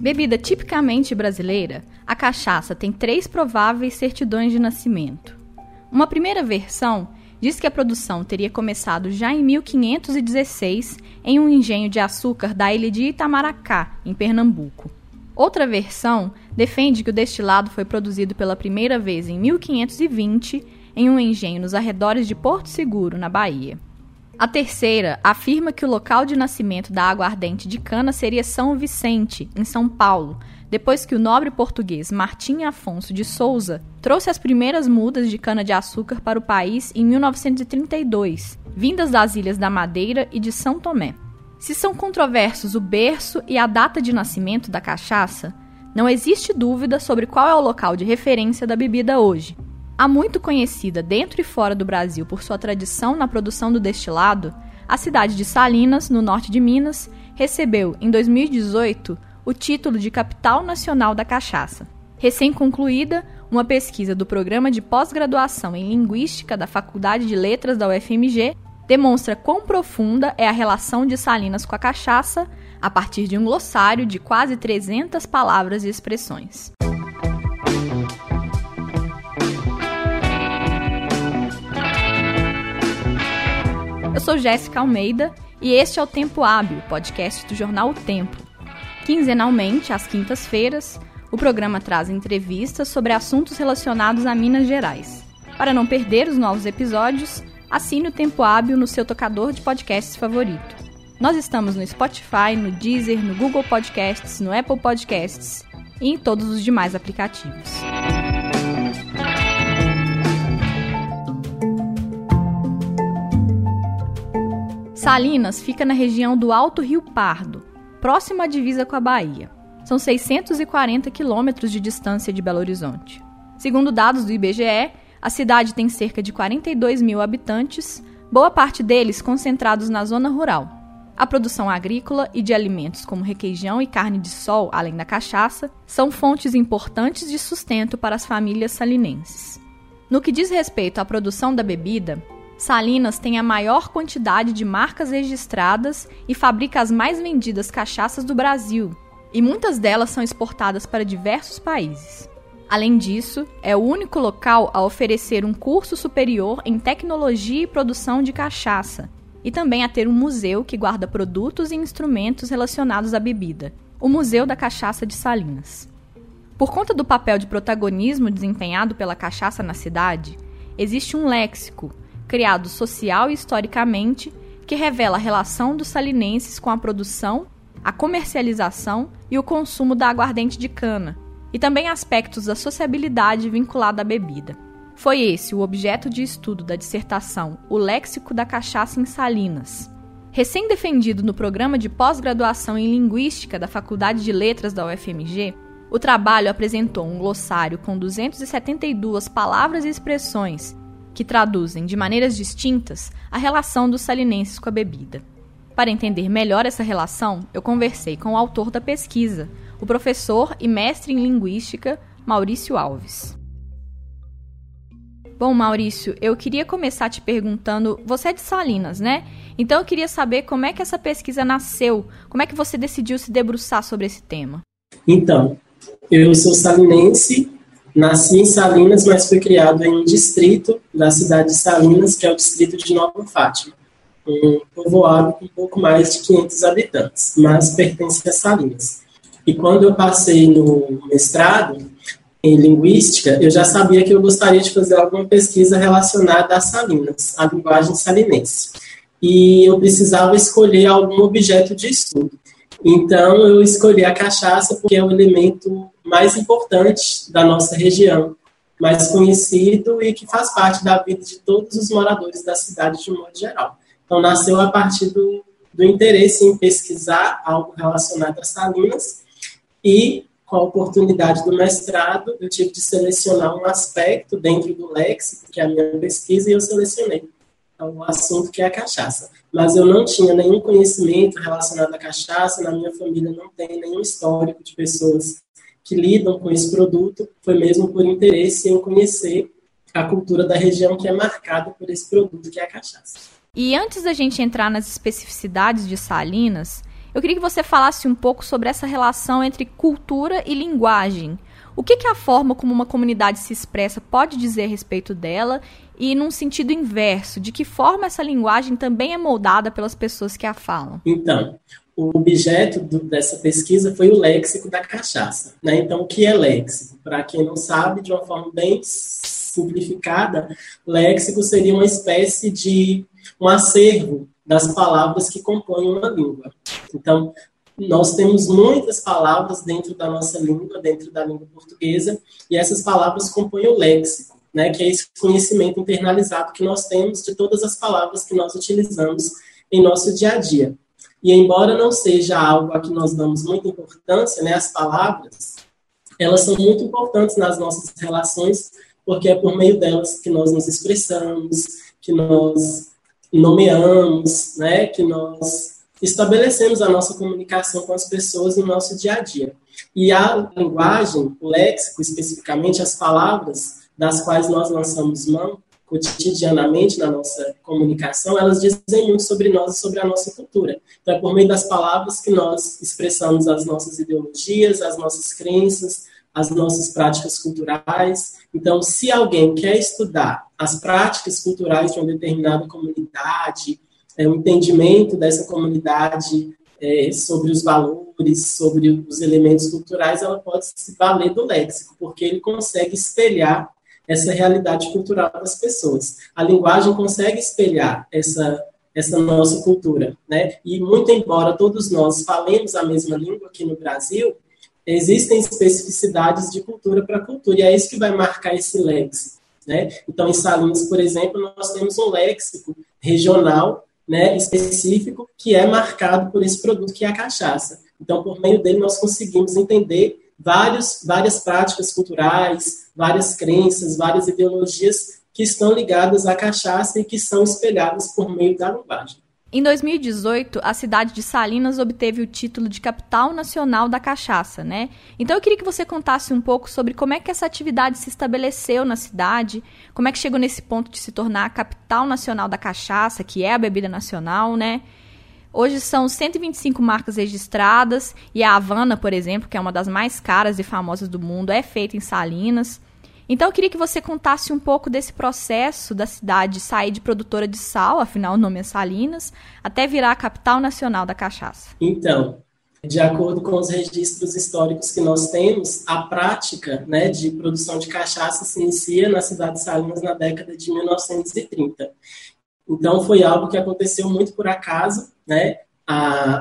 Bebida tipicamente brasileira, a cachaça tem três prováveis certidões de nascimento. Uma primeira versão diz que a produção teria começado já em 1516 em um engenho de açúcar da ilha de Itamaracá, em Pernambuco. Outra versão defende que o destilado foi produzido pela primeira vez em 1520 em um engenho nos arredores de Porto Seguro, na Bahia. A terceira afirma que o local de nascimento da aguardente de cana seria São Vicente, em São Paulo, depois que o nobre português Martim Afonso de Souza trouxe as primeiras mudas de cana-de-açúcar para o país em 1932, vindas das ilhas da Madeira e de São Tomé. Se são controversos o berço e a data de nascimento da cachaça, não existe dúvida sobre qual é o local de referência da bebida hoje, Há muito conhecida dentro e fora do Brasil por sua tradição na produção do destilado, a cidade de Salinas, no norte de Minas, recebeu, em 2018, o título de Capital Nacional da Cachaça. Recém-concluída, uma pesquisa do Programa de Pós-Graduação em Linguística da Faculdade de Letras da UFMG demonstra quão profunda é a relação de Salinas com a cachaça a partir de um glossário de quase 300 palavras e expressões. Eu sou Jéssica Almeida e este é o Tempo Hábil, podcast do jornal O Tempo. Quinzenalmente, às quintas-feiras, o programa traz entrevistas sobre assuntos relacionados a Minas Gerais. Para não perder os novos episódios, assine o Tempo Hábil no seu tocador de podcasts favorito. Nós estamos no Spotify, no Deezer, no Google Podcasts, no Apple Podcasts e em todos os demais aplicativos. Salinas fica na região do Alto Rio Pardo, próximo à divisa com a Bahia. São 640 quilômetros de distância de Belo Horizonte. Segundo dados do IBGE, a cidade tem cerca de 42 mil habitantes, boa parte deles concentrados na zona rural. A produção agrícola e de alimentos como requeijão e carne de sol, além da cachaça, são fontes importantes de sustento para as famílias salinenses. No que diz respeito à produção da bebida, Salinas tem a maior quantidade de marcas registradas e fabrica as mais vendidas cachaças do Brasil, e muitas delas são exportadas para diversos países. Além disso, é o único local a oferecer um curso superior em tecnologia e produção de cachaça, e também a ter um museu que guarda produtos e instrumentos relacionados à bebida, o Museu da Cachaça de Salinas. Por conta do papel de protagonismo desempenhado pela cachaça na cidade, existe um léxico criado social e historicamente, que revela a relação dos salinenses com a produção, a comercialização e o consumo da aguardente de cana, e também aspectos da sociabilidade vinculada à bebida. Foi esse o objeto de estudo da dissertação O Léxico da Cachaça em Salinas. Recém-defendido no programa de pós-graduação em Linguística da Faculdade de Letras da UFMG, o trabalho apresentou um glossário com 272 palavras e expressões que traduzem de maneiras distintas a relação dos salinenses com a bebida. Para entender melhor essa relação, eu conversei com o autor da pesquisa, o professor e mestre em linguística Maurício Alves. Bom, Maurício, eu queria começar te perguntando, você é de Salinas, né? Então eu queria saber como é que essa pesquisa nasceu, como é que você decidiu se debruçar sobre esse tema? Então, eu sou salinense, Nasci em Salinas, mas fui criado em um distrito da cidade de Salinas, que é o distrito de Nova Fátima, um povoado com um pouco mais de 500 habitantes, mas pertence a Salinas. E quando eu passei no mestrado em linguística, eu já sabia que eu gostaria de fazer alguma pesquisa relacionada a Salinas, a linguagem salinense. E eu precisava escolher algum objeto de estudo. Então, eu escolhi a cachaça porque é o elemento mais importante da nossa região, mais conhecido e que faz parte da vida de todos os moradores da cidade de um modo geral. Então, nasceu a partir do, do interesse em pesquisar algo relacionado a Salinas e, com a oportunidade do mestrado, eu tive de selecionar um aspecto dentro do léxico, que é a minha pesquisa, e eu selecionei o assunto que é a cachaça mas eu não tinha nenhum conhecimento relacionado à cachaça, na minha família não tem nenhum histórico de pessoas que lidam com esse produto, foi mesmo por interesse em conhecer a cultura da região que é marcada por esse produto que é a cachaça. E antes da gente entrar nas especificidades de Salinas, Eu queria que você falasse um pouco sobre essa relação entre cultura e linguagem. O que, que a forma como uma comunidade se expressa pode dizer a respeito dela e, num sentido inverso, de que forma essa linguagem também é moldada pelas pessoas que a falam? Então, o objeto do, dessa pesquisa foi o léxico da cachaça. Né? Então, o que é léxico? Para quem não sabe, de uma forma bem simplificada, léxico seria uma espécie de um acervo das palavras que compõem uma língua. Então, nós temos muitas palavras dentro da nossa língua, dentro da língua portuguesa, e essas palavras compõem o léxico, né, que é esse conhecimento internalizado que nós temos de todas as palavras que nós utilizamos em nosso dia a dia. E embora não seja algo a que nós damos muita importância, né, as palavras, elas são muito importantes nas nossas relações, porque é por meio delas que nós nos expressamos, que nós nomeamos, né, que nós estabelecemos a nossa comunicação com as pessoas no nosso dia a dia. E a linguagem, o léxico especificamente, as palavras das quais nós lançamos mão cotidianamente na nossa comunicação, elas dizem muito sobre nós e sobre a nossa cultura. Então, é por meio das palavras que nós expressamos as nossas ideologias, as nossas crenças, as nossas práticas culturais. Então, se alguém quer estudar as práticas culturais de uma determinada comunidade, é, o entendimento dessa comunidade é, sobre os valores, sobre os elementos culturais, ela pode se valer do léxico, porque ele consegue espelhar essa realidade cultural das pessoas. A linguagem consegue espelhar essa essa nossa cultura, né? E muito embora todos nós falemos a mesma língua aqui no Brasil, existem especificidades de cultura para cultura e é isso que vai marcar esse léxico, né? Então, em Salinas, por exemplo, nós temos um léxico regional né, específico que é marcado por esse produto que é a cachaça. Então, por meio dele, nós conseguimos entender vários, várias práticas culturais, várias crenças, várias ideologias que estão ligadas à cachaça e que são espelhadas por meio da linguagem. Em 2018, a cidade de Salinas obteve o título de capital nacional da cachaça, né? Então eu queria que você contasse um pouco sobre como é que essa atividade se estabeleceu na cidade, como é que chegou nesse ponto de se tornar a capital nacional da cachaça, que é a bebida nacional, né? Hoje são 125 marcas registradas e a Havana, por exemplo, que é uma das mais caras e famosas do mundo, é feita em Salinas. Então eu queria que você contasse um pouco desse processo da cidade sair de produtora de sal, afinal o nome é Salinas, até virar a capital nacional da cachaça. Então, de acordo com os registros históricos que nós temos, a prática né, de produção de cachaça se inicia na cidade de Salinas na década de 1930. Então, foi algo que aconteceu muito por acaso, né?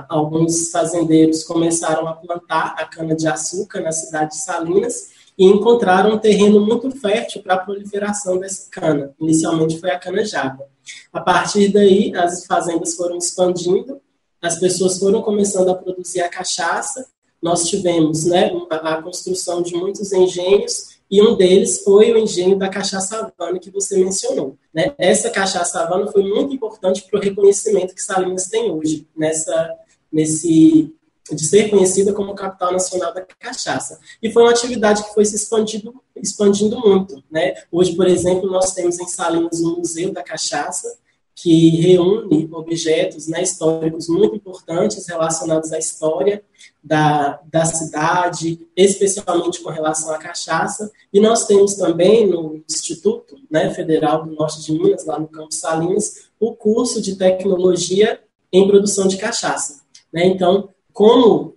Alguns fazendeiros começaram a plantar a cana-de-açúcar na cidade de Salinas e encontraram um terreno muito fértil para a proliferação dessa cana. Inicialmente foi a cana-jaba. A partir daí, as fazendas foram expandindo, as pessoas foram começando a produzir a cachaça, nós tivemos né, a, construção de muitos engenhos, e um deles foi o engenho da cachaça Havana, que você mencionou. Né? Essa cachaça Havana foi muito importante para o reconhecimento que Salinas tem hoje, nessa, nesse de ser conhecida como capital nacional da cachaça. E foi uma atividade que foi se expandindo, expandindo muito. Né? Hoje, por exemplo, nós temos em Salinas um Museu da Cachaça, que reúne objetos né, históricos muito importantes relacionados à história da, da cidade, especialmente com relação à cachaça. E nós temos também no Instituto né, Federal do Norte de Minas, lá no Campo Salinas, o curso de tecnologia em produção de cachaça. Né? Então, como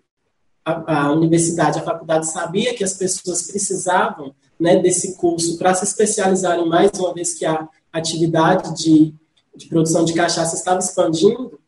a, a, universidade, a faculdade sabia que as pessoas precisavam né, desse curso para se especializarem mais, uma vez que a atividade de, de produção de cachaça estava expandindo,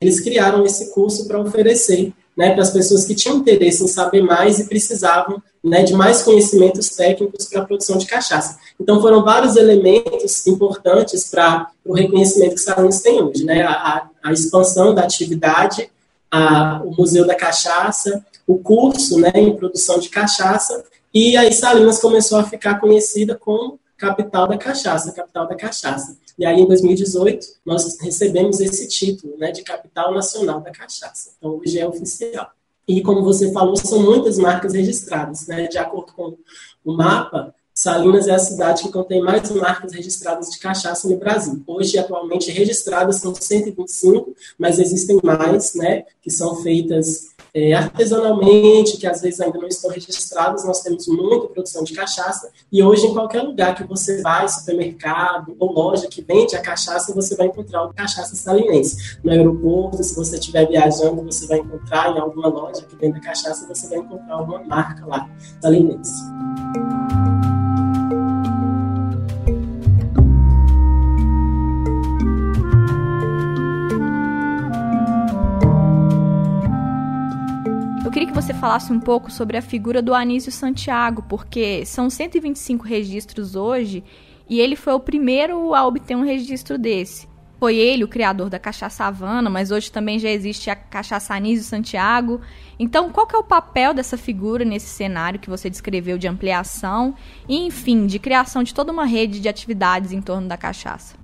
eles criaram esse curso para oferecer né, para as pessoas que tinham interesse em saber mais e precisavam né, de mais conhecimentos técnicos para a produção de cachaça. Então, foram vários elementos importantes para o reconhecimento que Salinas tem hoje. Né, a, a expansão da atividade, a, o Museu da Cachaça, o curso né, em produção de cachaça, e aí Salinas começou a ficar conhecida como capital da cachaça, capital da cachaça. E aí, em 2018, nós recebemos esse título né, de capital nacional da cachaça. Então, hoje é oficial. E, como você falou, são muitas marcas registradas. Né? De acordo com o mapa, Salinas é a cidade que contém mais marcas registradas de cachaça no Brasil. Hoje, atualmente, registradas são 125, mas existem mais, né, que são feitas é, artesanalmente, que às vezes ainda não estão registradas. Nós temos muita produção de cachaça e hoje, em qualquer lugar que você vai, supermercado ou loja que vende a cachaça, você vai encontrar o cachaça salinense. No aeroporto, se você estiver viajando, você vai encontrar em alguma loja que vende cachaça, você vai encontrar alguma marca lá salinense. Você falasse um pouco sobre a figura do Anísio Santiago, porque são 125 registros hoje e ele foi o primeiro a obter um registro desse. Foi ele o criador da cachaça Havana, mas hoje também já existe a cachaça Anísio Santiago. Então, qual que é o papel dessa figura nesse cenário que você descreveu de ampliação e, enfim, de criação de toda uma rede de atividades em torno da cachaça?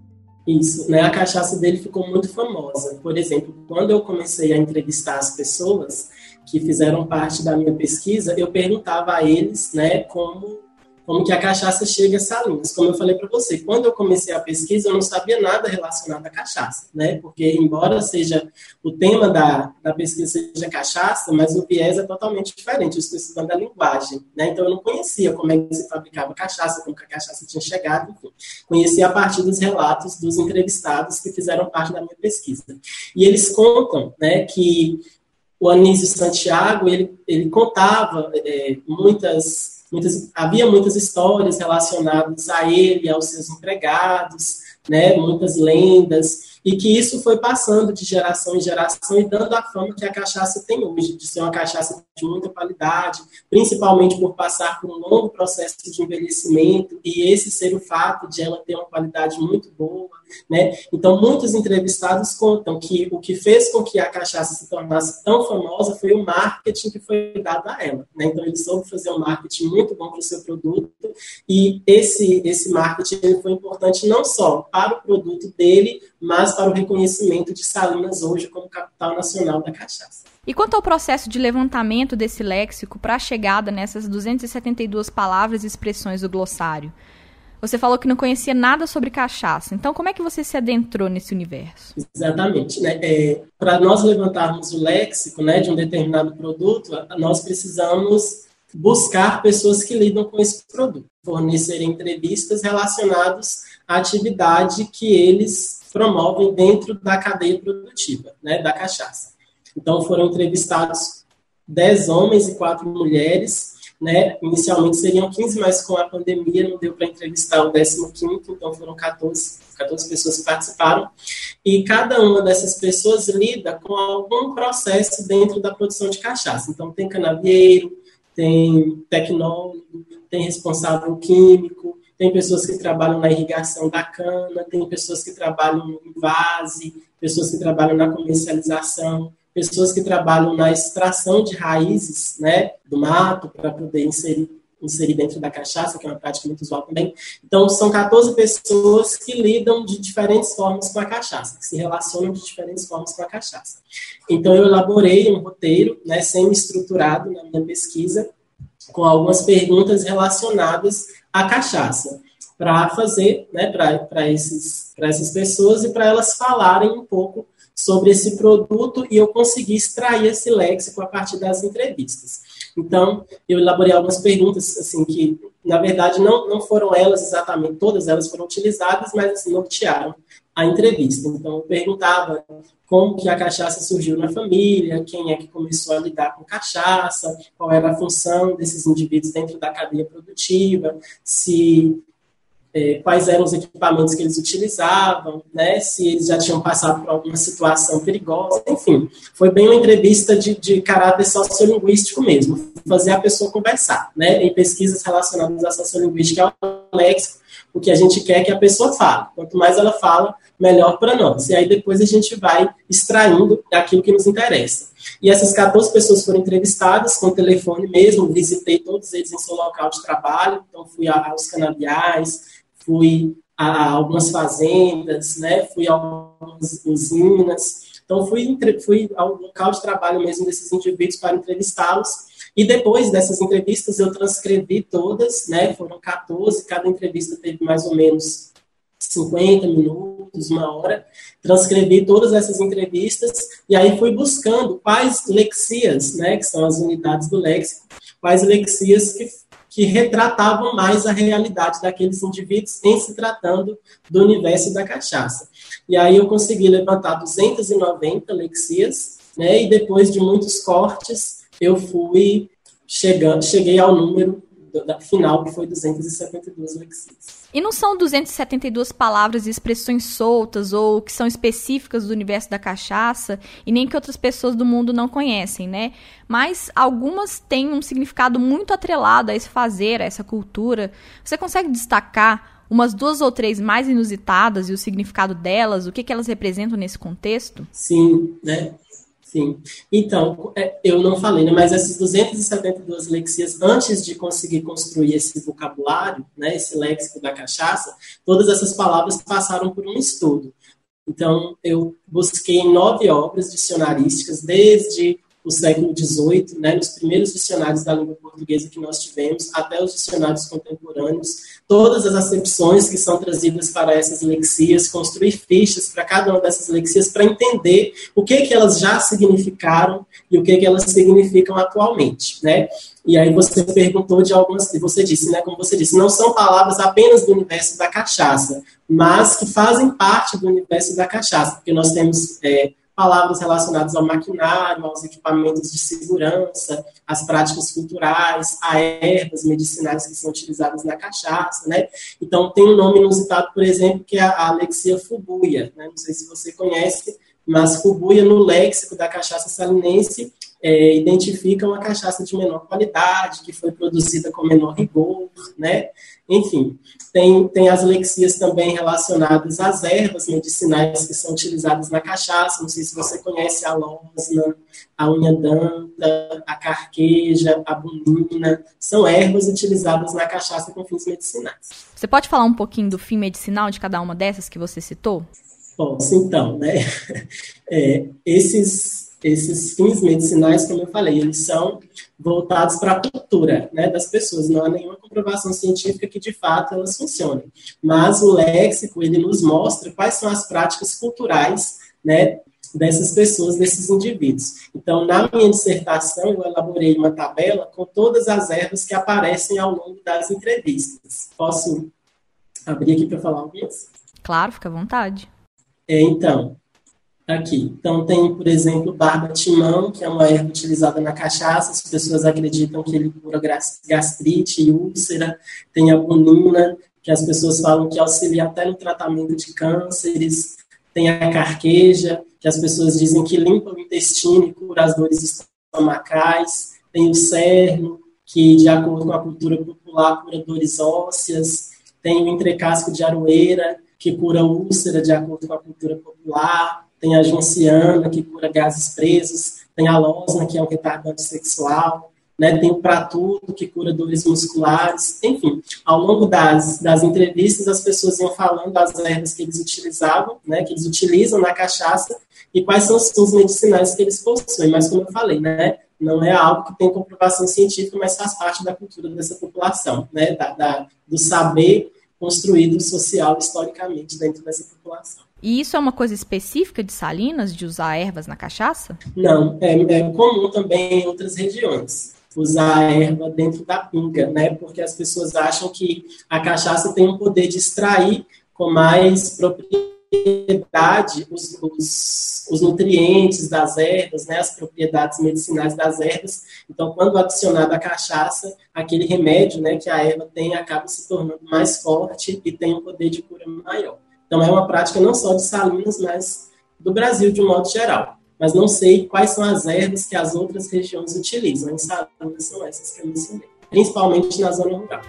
Isso, né? A cachaça dele ficou muito famosa. Por exemplo, quando eu comecei a entrevistar as pessoas, que fizeram parte da minha pesquisa, eu perguntava a eles, né, como como que a cachaça chega a Salinas. Como eu falei para você, quando eu comecei a pesquisa, eu não sabia nada relacionado à cachaça, né? Porque, embora seja o tema da, da pesquisa seja cachaça, mas o viés é totalmente diferente. Eu estou estudando a linguagem, né? Então, eu não conhecia como é que se fabricava cachaça, como que a cachaça tinha chegado, enfim. Conhecia a partir dos relatos dos entrevistados que fizeram parte da minha pesquisa. E eles contam, né, que o Anísio Santiago, ele, ele contava é, muitas, muitas, havia muitas histórias relacionadas a ele, aos seus empregados, né, muitas lendas, e que isso foi passando de geração em geração e dando a fama que a cachaça tem hoje, de ser uma cachaça de muita qualidade, principalmente por passar por um longo processo de envelhecimento e esse ser o fato de ela ter uma qualidade muito boa, né? Então, muitos entrevistados contam que o que fez com que a cachaça se tornasse tão famosa foi o marketing que foi dado a ela, né? Então, ele soube fazer um marketing muito bom para o seu produto e esse esse marketing foi importante não só para o produto dele, mas para o reconhecimento de Salinas hoje como capital nacional da cachaça. E quanto ao processo de levantamento desse léxico para a chegada nessas 272 palavras e expressões do glossário? Você falou que não conhecia nada sobre cachaça. Então, como é que você se adentrou nesse universo? Exatamente. Né? É, para nós levantarmos o léxico né, de um determinado produto, nós precisamos buscar pessoas que lidam com esse produto, fornecer entrevistas relacionadas à atividade que eles promovem dentro da cadeia produtiva, né, da cachaça. Então, foram entrevistados 10 homens e 4 mulheres, né, inicialmente seriam 15, mas com a pandemia não deu para entrevistar o 15º, então foram 14, 14 pessoas que participaram, e cada uma dessas pessoas lida com algum processo dentro da produção de cachaça. Então, tem canavieiro, tem tecnólogo, tem responsável químico, tem pessoas que trabalham na irrigação da cana, tem pessoas que trabalham em vase, pessoas que trabalham na comercialização, pessoas que trabalham na extração de raízes né, do mato para poder inserir, inserir dentro da cachaça, que é uma prática muito usual também. Então, são 14 pessoas que lidam de diferentes formas com a cachaça, que se relacionam de diferentes formas com a cachaça. Então, eu elaborei um roteiro né, semi-estruturado na minha pesquisa, com algumas perguntas relacionadas à cachaça, para fazer né, para essas pessoas e para elas falarem um pouco sobre esse produto e eu consegui extrair esse léxico a partir das entrevistas. Então, eu elaborei algumas perguntas, assim, que, na verdade, não, não foram elas exatamente, todas elas foram utilizadas, mas, assim, nortearam a entrevista. Então, eu perguntava como que a cachaça surgiu na família, quem é que começou a lidar com cachaça, qual era a função desses indivíduos dentro da cadeia produtiva, se é, quais eram os equipamentos que eles utilizavam, né, se eles já tinham passado por alguma situação perigosa, enfim. Foi bem uma entrevista de, de caráter sociolinguístico mesmo, fazer a pessoa conversar, né, em pesquisas relacionadas à sociolinguística ao léxico, o que a gente quer que a pessoa fale. Quanto mais ela fala, melhor para nós. E aí depois a gente vai extraindo aquilo que nos interessa. E essas 14 pessoas foram entrevistadas com telefone mesmo, visitei todos eles em seu local de trabalho, então fui aos canabiais, fui a algumas fazendas, né, fui a algumas usinas, então fui, fui ao local de trabalho mesmo desses indivíduos para entrevistá-los E depois dessas entrevistas eu transcrevi todas, né? Foram 14, cada entrevista teve mais ou menos 50 minutos, uma hora. Transcrevi todas essas entrevistas e aí fui buscando quais lexias, né, que são as unidades do léxico, quais lexias que, que retratavam mais a realidade daqueles indivíduos em se tratando do universo da cachaça. E aí eu consegui levantar 290 lexias, né, e depois de muitos cortes, eu fui chegando, cheguei ao número final, que foi 272 lexias. E não são 272 palavras e expressões soltas ou que são específicas do universo da cachaça e nem que outras pessoas do mundo não conhecem, né? Mas algumas têm um significado muito atrelado a esse fazer, a essa cultura. Você consegue destacar umas duas ou três mais inusitadas e o significado delas, o que, que elas representam nesse contexto? Sim, né? Sim. Então, é, eu não falei, né, mas essas 272 lexias, antes de conseguir construir esse vocabulário, né, esse léxico da cachaça, todas essas palavras passaram por um estudo. Então, eu busquei nove obras dicionarísticas, desde o século XVIII, né, nos primeiros dicionários da língua portuguesa que nós tivemos, até os dicionários contemporâneos, todas as acepções que são trazidas para essas lexias, construir fichas para cada uma dessas lexias para entender o que que elas já significaram e o que que elas significam atualmente, né? E aí você perguntou de algumas, você disse, né, como você disse, não são palavras apenas do universo da cachaça, mas que fazem parte do universo da cachaça, porque nós temos é, palavras relacionadas ao maquinário, aos equipamentos de segurança, às práticas culturais, a ervas medicinais que são utilizadas na cachaça, né? Então, tem um nome inusitado, por exemplo, que é a Alexia fubuia, né? Não sei se você conhece, mas fubuia no léxico da cachaça salinense é, identifica uma cachaça de menor qualidade, que foi produzida com menor rigor, né? Enfim, tem, tem as lexias também relacionadas às ervas medicinais que são utilizadas na cachaça. Não sei se você conhece a losna, a unha danta, a carqueja, a bunina. São ervas utilizadas na cachaça com fins medicinais. Você pode falar um pouquinho do fim medicinal de cada uma dessas que você citou? Posso, então, né? É, esses esses fins medicinais, como eu falei, eles são voltados para a cultura né, das pessoas. Não há nenhuma comprovação científica que, de fato, elas funcionem. Mas o léxico, ele nos mostra quais são as práticas culturais né, dessas pessoas, desses indivíduos. Então, na minha dissertação, eu elaborei uma tabela com todas as ervas que aparecem ao longo das entrevistas. Posso abrir aqui para falar algumas? Claro, fica à vontade. É, então, aqui. Então, tem, por exemplo, barba-timão, que é uma erva utilizada na cachaça, as pessoas acreditam que ele cura gastrite e úlcera. Tem a bunina, que as pessoas falam que auxilia até no tratamento de cânceres. Tem a carqueja, que as pessoas dizem que limpa o intestino e cura as dores estomacais. Tem o cerno, que, de acordo com a cultura popular, cura dores ósseas. Tem o entrecasco de aroeira, que cura úlcera, de acordo com a cultura popular tem a genciana, que cura gases presos, tem a losna, que é um retardante sexual, né, tem o pratudo, que cura dores musculares, enfim, ao longo das, das entrevistas, as pessoas iam falando das ervas que eles utilizavam, né, que eles utilizam na cachaça, e quais são os fins medicinais que eles possuem, mas como eu falei, né, não é algo que tem comprovação científica, mas faz parte da cultura dessa população, né, da, da do saber construído social historicamente dentro dessa população. E isso é uma coisa específica de Salinas, de usar ervas na cachaça? Não, é, é comum também em outras regiões usar a erva dentro da pinga, né? Porque as pessoas acham que a cachaça tem um poder de extrair com mais propriedade os, os, os, nutrientes das ervas, né? As propriedades medicinais das ervas. Então, quando adicionada a cachaça, aquele remédio, né, que a erva tem acaba se tornando mais forte e tem um poder de cura maior. Então, é uma prática não só de Salinas, mas do Brasil de um modo geral. Mas não sei quais são as ervas que as outras regiões utilizam. Em Salinas são essas que eu mencionei, principalmente na zona rural.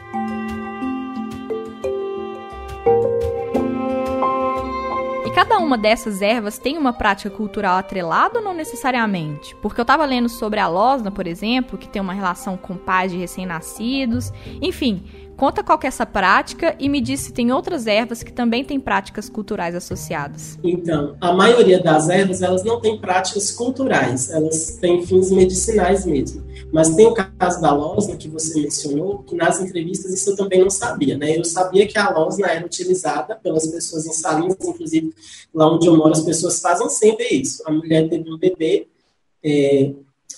E cada uma dessas ervas tem uma prática cultural atrelada ou não necessariamente? Porque eu estava lendo sobre a losna, por exemplo, que tem uma relação com pais de recém-nascidos. Enfim, Conta qual é essa prática e me diz se tem outras ervas que também têm práticas culturais associadas. Então, a maioria das ervas, elas não têm práticas culturais, elas têm fins medicinais mesmo. Mas tem o caso da losna, que você mencionou, que nas entrevistas isso eu também não sabia, né? Eu sabia que a losna era utilizada pelas pessoas em Salinas, inclusive lá onde eu moro, as pessoas fazem sempre isso. A mulher teve um bebê é,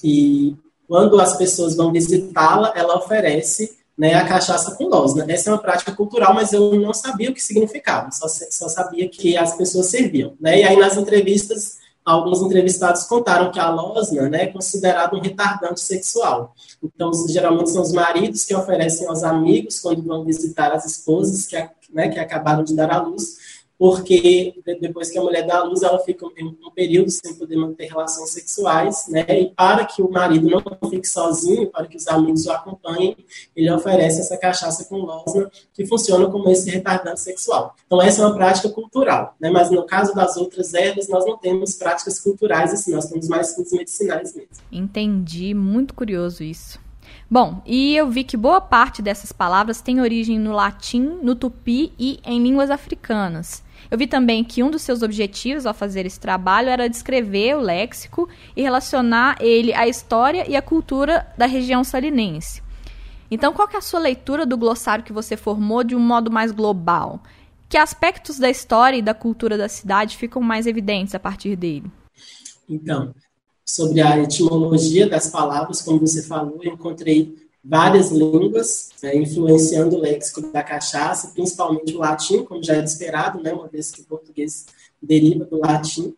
e quando as pessoas vão visitá-la, ela oferece né, a cachaça com losna. Essa é uma prática cultural, mas eu não sabia o que significava, só, só sabia que as pessoas serviam. Né? E aí nas entrevistas, alguns entrevistados contaram que a losna né, é considerada um retardante sexual. Então, geralmente são os maridos que oferecem aos amigos quando vão visitar as esposas que, né, que acabaram de dar à luz, porque depois que a mulher dá à luz, ela fica um, período sem poder manter relações sexuais, né? E para que o marido não fique sozinho, para que os amigos o acompanhem, ele oferece essa cachaça com losna, que funciona como esse retardante sexual. Então, essa é uma prática cultural, né? Mas no caso das outras ervas, nós não temos práticas culturais assim, nós temos mais fins medicinais mesmo. Entendi, muito curioso isso. Bom, e eu vi que boa parte dessas palavras tem origem no latim, no tupi e em línguas africanas. Eu vi também que um dos seus objetivos ao fazer esse trabalho era descrever o léxico e relacionar ele à história e à cultura da região salinense. Então, qual é a sua leitura do glossário que você formou de um modo mais global? Que aspectos da história e da cultura da cidade ficam mais evidentes a partir dele? Então, sobre a etimologia das palavras, como você falou, eu encontrei várias línguas, né, influenciando o léxico da cachaça, principalmente o latim, como já era esperado, né, uma vez que o português deriva do latim,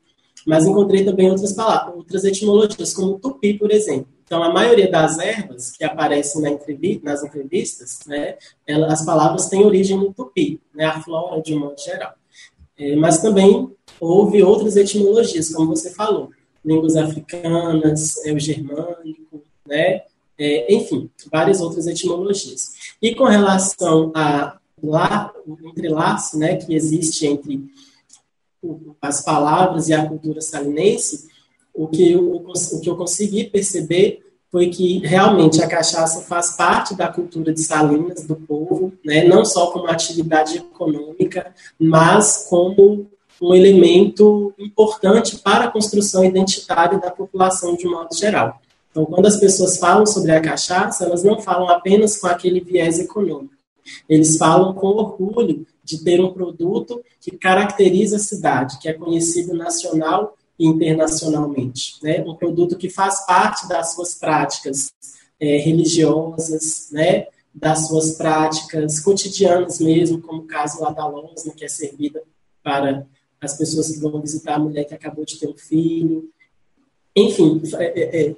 mas encontrei também outras palavras, outras etimologias, como tupi, por exemplo. Então, a maioria das ervas que aparecem na entrevista, nas entrevistas, né, ela, as palavras têm origem no tupi, né, a flora de um modo geral. É, mas também houve outras etimologias, como você falou, línguas africanas, é, o germânico, né, é, enfim, várias outras etimologias. E com relação a lá, o entrelaço né, que existe entre as palavras e a cultura salinense, o que eu, o que eu consegui perceber foi que realmente a cachaça faz parte da cultura de Salinas, do povo, né, não só como atividade econômica, mas como um elemento importante para a construção identitária da população de modo geral. Então, quando as pessoas falam sobre a cachaça, elas não falam apenas com aquele viés econômico. Eles falam com orgulho de ter um produto que caracteriza a cidade, que é conhecido nacional e internacionalmente. Né? Um produto que faz parte das suas práticas é, religiosas, né? das suas práticas cotidianas mesmo, como o caso lá da Losna, que é servida para as pessoas que vão visitar a mulher que acabou de ter um filho. Enfim, é, é,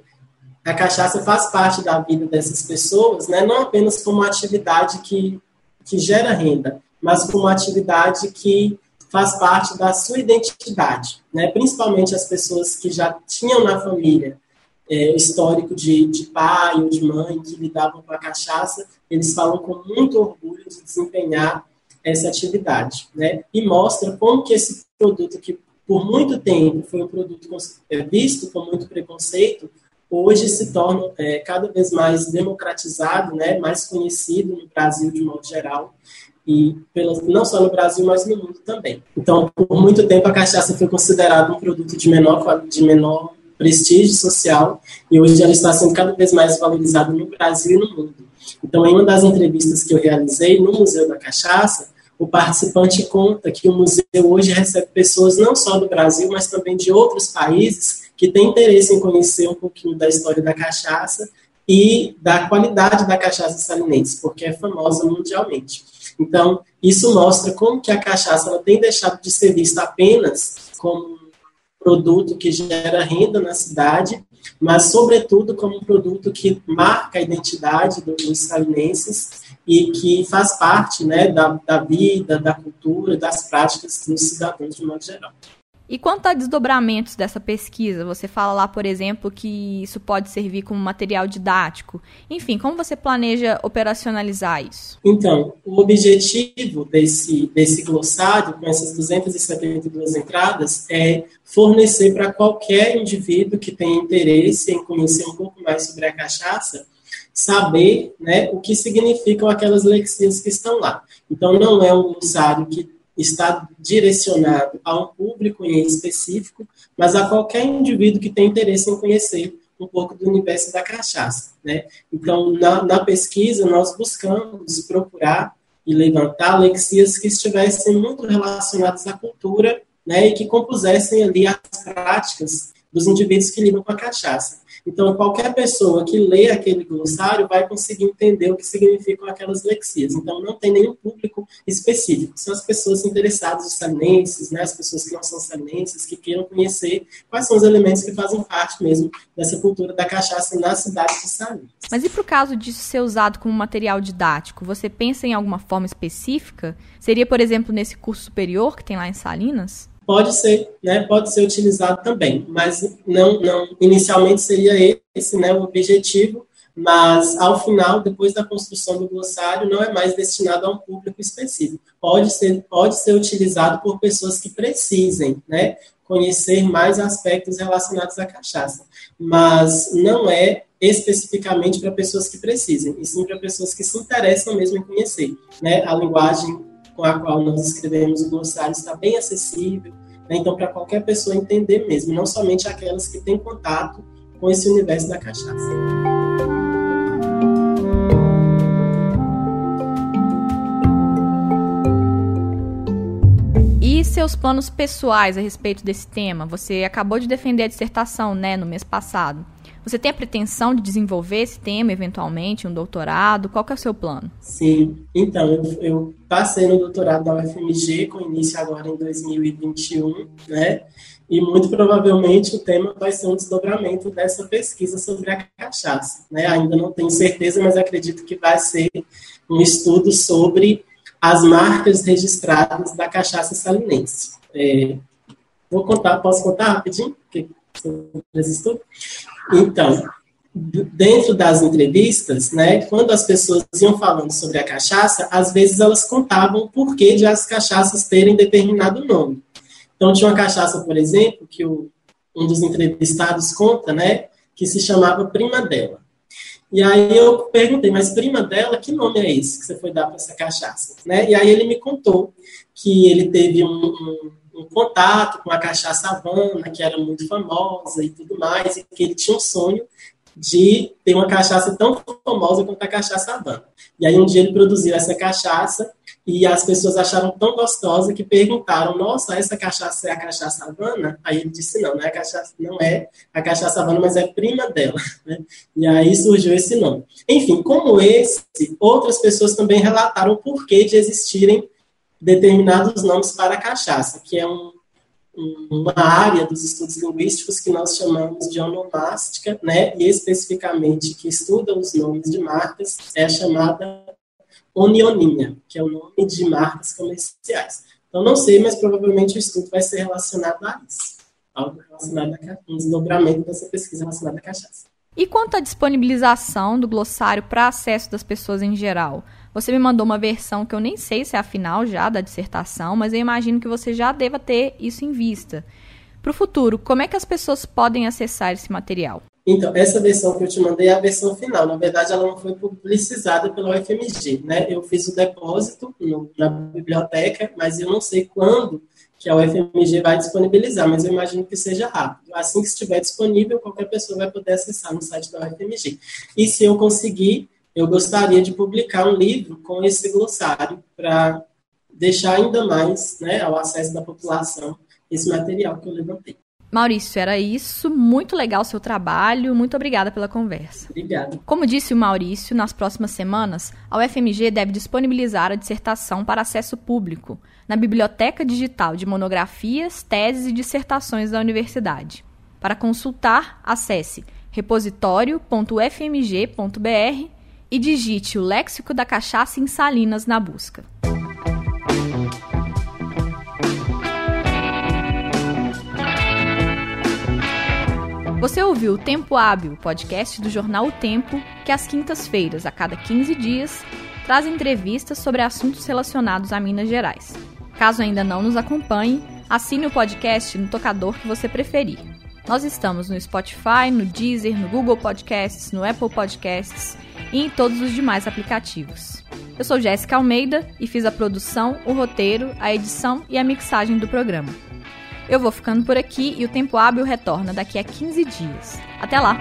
a cachaça faz parte da vida dessas pessoas, né, não apenas como atividade que, que gera renda, mas como atividade que faz parte da sua identidade, né, principalmente as pessoas que já tinham na família é, histórico de, de pai ou de mãe que lidavam com a cachaça, eles falam com muito orgulho de desempenhar essa atividade, né, e mostra como que esse produto que por muito tempo foi um produto é, visto com muito preconceito, hoje se torna é, cada vez mais democratizado, né, mais conhecido no Brasil de modo geral e pela, não só no Brasil, mas no mundo também. Então, por muito tempo a cachaça foi considerada um produto de menor de menor prestígio social e hoje ela está sendo cada vez mais valorizada no Brasil e no mundo. Então, em uma das entrevistas que eu realizei no Museu da Cachaça, o participante conta que o museu hoje recebe pessoas não só do Brasil, mas também de outros países que tem interesse em conhecer um pouquinho da história da cachaça e da qualidade da cachaça salinense, porque é famosa mundialmente. Então, isso mostra como que a cachaça ela tem deixado de ser vista apenas como um produto que gera renda na cidade, mas, sobretudo, como um produto que marca a identidade dos salinenses e que faz parte né, da, da vida, da cultura, das práticas dos cidadãos de modo geral. E quanto a desdobramentos dessa pesquisa, você fala lá, por exemplo, que isso pode servir como material didático. Enfim, como você planeja operacionalizar isso? Então, o objetivo desse, desse glossário, com essas 272 entradas, é fornecer para qualquer indivíduo que tenha interesse em conhecer um pouco mais sobre a cachaça saber né, o que significam aquelas lexias que estão lá. Então, não é um glossário que está direcionado a um público em específico, mas a qualquer indivíduo que tem interesse em conhecer um pouco do universo da cachaça. Né? Então, na, na pesquisa, nós buscamos procurar e levantar lexias que estivessem muito relacionadas à cultura né, e que compusessem ali as práticas dos indivíduos que lidam com a cachaça. Então, qualquer pessoa que lê aquele glossário vai conseguir entender o que significam aquelas lexias. Então, não tem nenhum público específico. São as pessoas interessadas, os salinenses, né, as pessoas que não são salinenses, que queiram conhecer quais são os elementos que fazem parte mesmo dessa cultura da cachaça na cidade de Salinas. Mas e para o caso disso ser usado como material didático, você pensa em alguma forma específica? Seria, por exemplo, nesse curso superior que tem lá em Salinas? Pode ser, né, pode ser utilizado também, mas não, não inicialmente seria esse, né, o objetivo, mas ao final, depois da construção do glossário, não é mais destinado a um público específico. Pode ser, pode ser utilizado por pessoas que precisem, né, conhecer mais aspectos relacionados à cachaça, mas não é especificamente para pessoas que precisem, e sim para pessoas que se interessam mesmo em conhecer, né, a linguagem com a qual nós escrevemos o glossário está bem acessível, né? então para qualquer pessoa entender mesmo, não somente aquelas que têm contato com esse universo da cachaça. Seus planos pessoais a respeito desse tema? Você acabou de defender a dissertação, né, no mês passado. Você tem a pretensão de desenvolver esse tema eventualmente, um doutorado? Qual que é o seu plano? Sim, então, eu, eu passei no doutorado da UFMG, com início agora em 2021, né? E muito provavelmente o tema vai ser um desdobramento dessa pesquisa sobre a cachaça. Né? Ainda não tenho certeza, mas acredito que vai ser um estudo sobre as marcas registradas da cachaça salinense. É, vou contar, posso contar rapidinho? sobre? Então, dentro das entrevistas, né, quando as pessoas iam falando sobre a cachaça, às vezes elas contavam o porquê de as cachaças terem determinado nome. Então, tinha uma cachaça, por exemplo, que o, um dos entrevistados conta, né, que se chamava Prima Dela. E aí eu perguntei, mas prima dela, que nome é esse que você foi dar para essa cachaça? Né? E aí ele me contou que ele teve um, um um contato com a cachaça Havana, que era muito famosa e tudo mais, e que ele tinha um sonho de ter uma cachaça tão famosa quanto a cachaça Havana. E aí um dia ele produziu essa cachaça e as pessoas acharam tão gostosa que perguntaram: "Nossa, essa cachaça é a cachaça Havana?" Aí ele disse: "Não, não é a cachaça, não é a cachaça Havana, mas é prima dela". Né? E aí surgiu esse nome. Enfim, como esse, outras pessoas também relataram o porquê de existirem determinados nomes para cachaça, que é um, uma área dos estudos linguísticos que nós chamamos de onomástica, né, e especificamente que estuda os nomes de marcas, é chamada onioninha, que é o nome de marcas comerciais. Então, não sei, mas provavelmente o estudo vai ser relacionado a isso, algo relacionado a um desdobramento dessa pesquisa relacionada à cachaça. E quanto à disponibilização do glossário para acesso das pessoas em geral? Você me mandou uma versão que eu nem sei se é a final já da dissertação, mas eu imagino que você já deva ter isso em vista. Para o futuro, como é que as pessoas podem acessar esse material? Então, essa versão que eu te mandei é a versão final. Na verdade, ela não foi publicizada pela UFMG, né? Eu fiz o depósito no, na biblioteca, mas eu não sei quando que a UFMG vai disponibilizar, mas eu imagino que seja rápido. Assim que estiver disponível, qualquer pessoa vai poder acessar no site da UFMG. E se eu conseguir, eu gostaria de publicar um livro com esse glossário para deixar ainda mais né, ao acesso da população esse material que eu levantei. Maurício, era isso. Muito legal o seu trabalho. Muito obrigada pela conversa. Obrigado. Como disse o Maurício, nas próximas semanas, a UFMG deve disponibilizar a dissertação para acesso público na Biblioteca Digital de Monografias, Teses e Dissertações da Universidade. Para consultar, acesse repositório.ufmg.br e digite o Léxico da Cachaça em Salinas na busca. Você ouviu o Tempo Hábil, podcast do jornal O Tempo, que às quintas-feiras, a cada 15 dias, traz entrevistas sobre assuntos relacionados a Minas Gerais. Caso ainda não nos acompanhe, assine o podcast no tocador que você preferir. Nós estamos no Spotify, no Deezer, no Google Podcasts, no Apple Podcasts e em todos os demais aplicativos. Eu sou Jéssica Almeida e fiz a produção, o roteiro, a edição e a mixagem do programa. Eu vou ficando por aqui e o Tempo Hábil retorna daqui a 15 dias. Até lá!